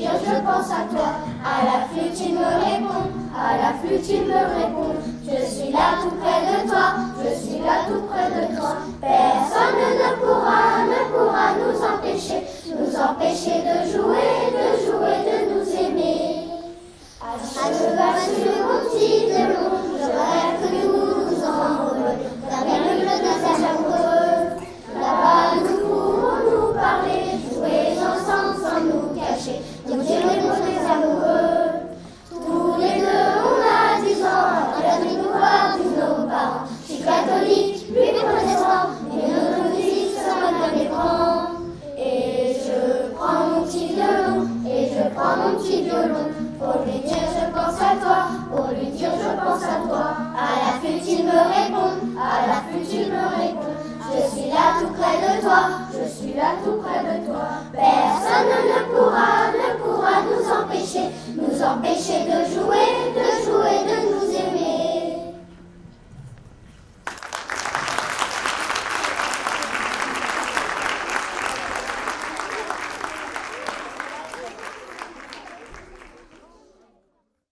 Je pense à toi. À la flûte, il me répond. À la flûte, il me répond. Je suis flûte il me répond, à la flûte il me répond. Je suis là tout près de toi, je suis là tout près de toi. Personne ne pourra, ne pourra nous empêcher, nous empêcher de jouer.